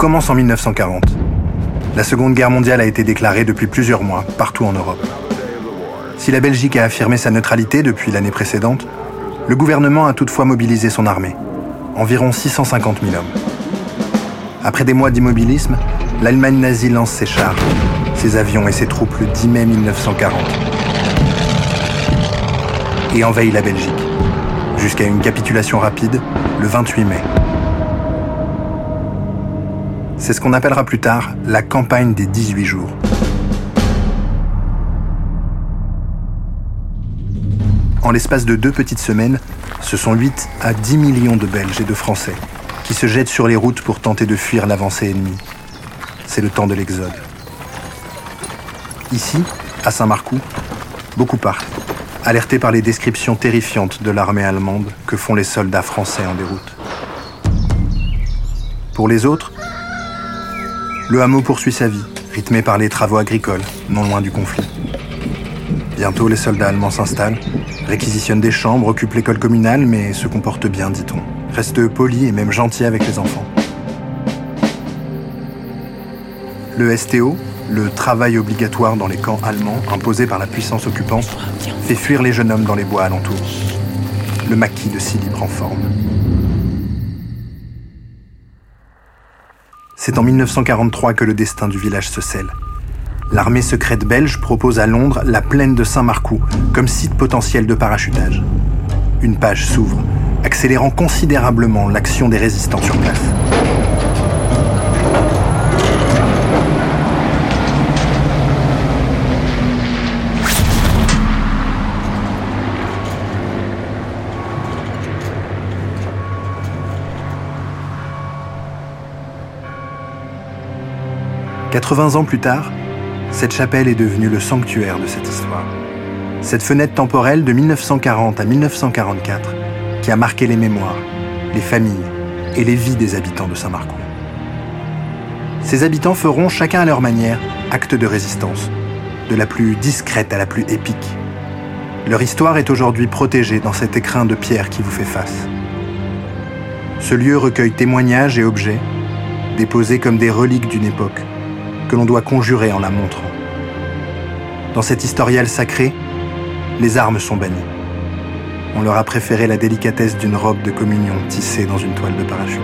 commence en 1940. La Seconde Guerre mondiale a été déclarée depuis plusieurs mois, partout en Europe. Si la Belgique a affirmé sa neutralité depuis l'année précédente, le gouvernement a toutefois mobilisé son armée, environ 650 000 hommes. Après des mois d'immobilisme, l'Allemagne nazie lance ses chars, ses avions et ses troupes le 10 mai 1940 et envahit la Belgique, jusqu'à une capitulation rapide le 28 mai. C'est ce qu'on appellera plus tard la campagne des 18 jours. En l'espace de deux petites semaines, ce sont 8 à 10 millions de Belges et de Français qui se jettent sur les routes pour tenter de fuir l'avancée ennemie. C'est le temps de l'exode. Ici, à Saint-Marcoux, beaucoup partent, alertés par les descriptions terrifiantes de l'armée allemande que font les soldats français en déroute. Pour les autres, le hameau poursuit sa vie, rythmé par les travaux agricoles, non loin du conflit. Bientôt, les soldats allemands s'installent, réquisitionnent des chambres, occupent l'école communale, mais se comportent bien, dit-on. Restent polis et même gentils avec les enfants. Le STO, le travail obligatoire dans les camps allemands imposé par la puissance occupante, fait fuir les jeunes hommes dans les bois alentours. Le maquis de Silly en forme. C'est en 1943 que le destin du village se scelle l'armée secrète belge propose à Londres la plaine de Saint-Marcoux comme site potentiel de parachutage. Une page s'ouvre, accélérant considérablement l'action des résistants sur place. « 80 ans plus tard, cette chapelle est devenue le sanctuaire de cette histoire. Cette fenêtre temporelle de 1940 à 1944 qui a marqué les mémoires, les familles et les vies des habitants de Saint-Marcoux. Ces habitants feront chacun à leur manière acte de résistance, de la plus discrète à la plus épique. Leur histoire est aujourd'hui protégée dans cet écrin de pierre qui vous fait face. Ce lieu recueille témoignages et objets, déposés comme des reliques d'une époque, que l'on doit conjurer en la montrant. Dans cet historial sacré, les armes sont bannies. On leur a préféré la délicatesse d'une robe de communion tissée dans une toile de parachute.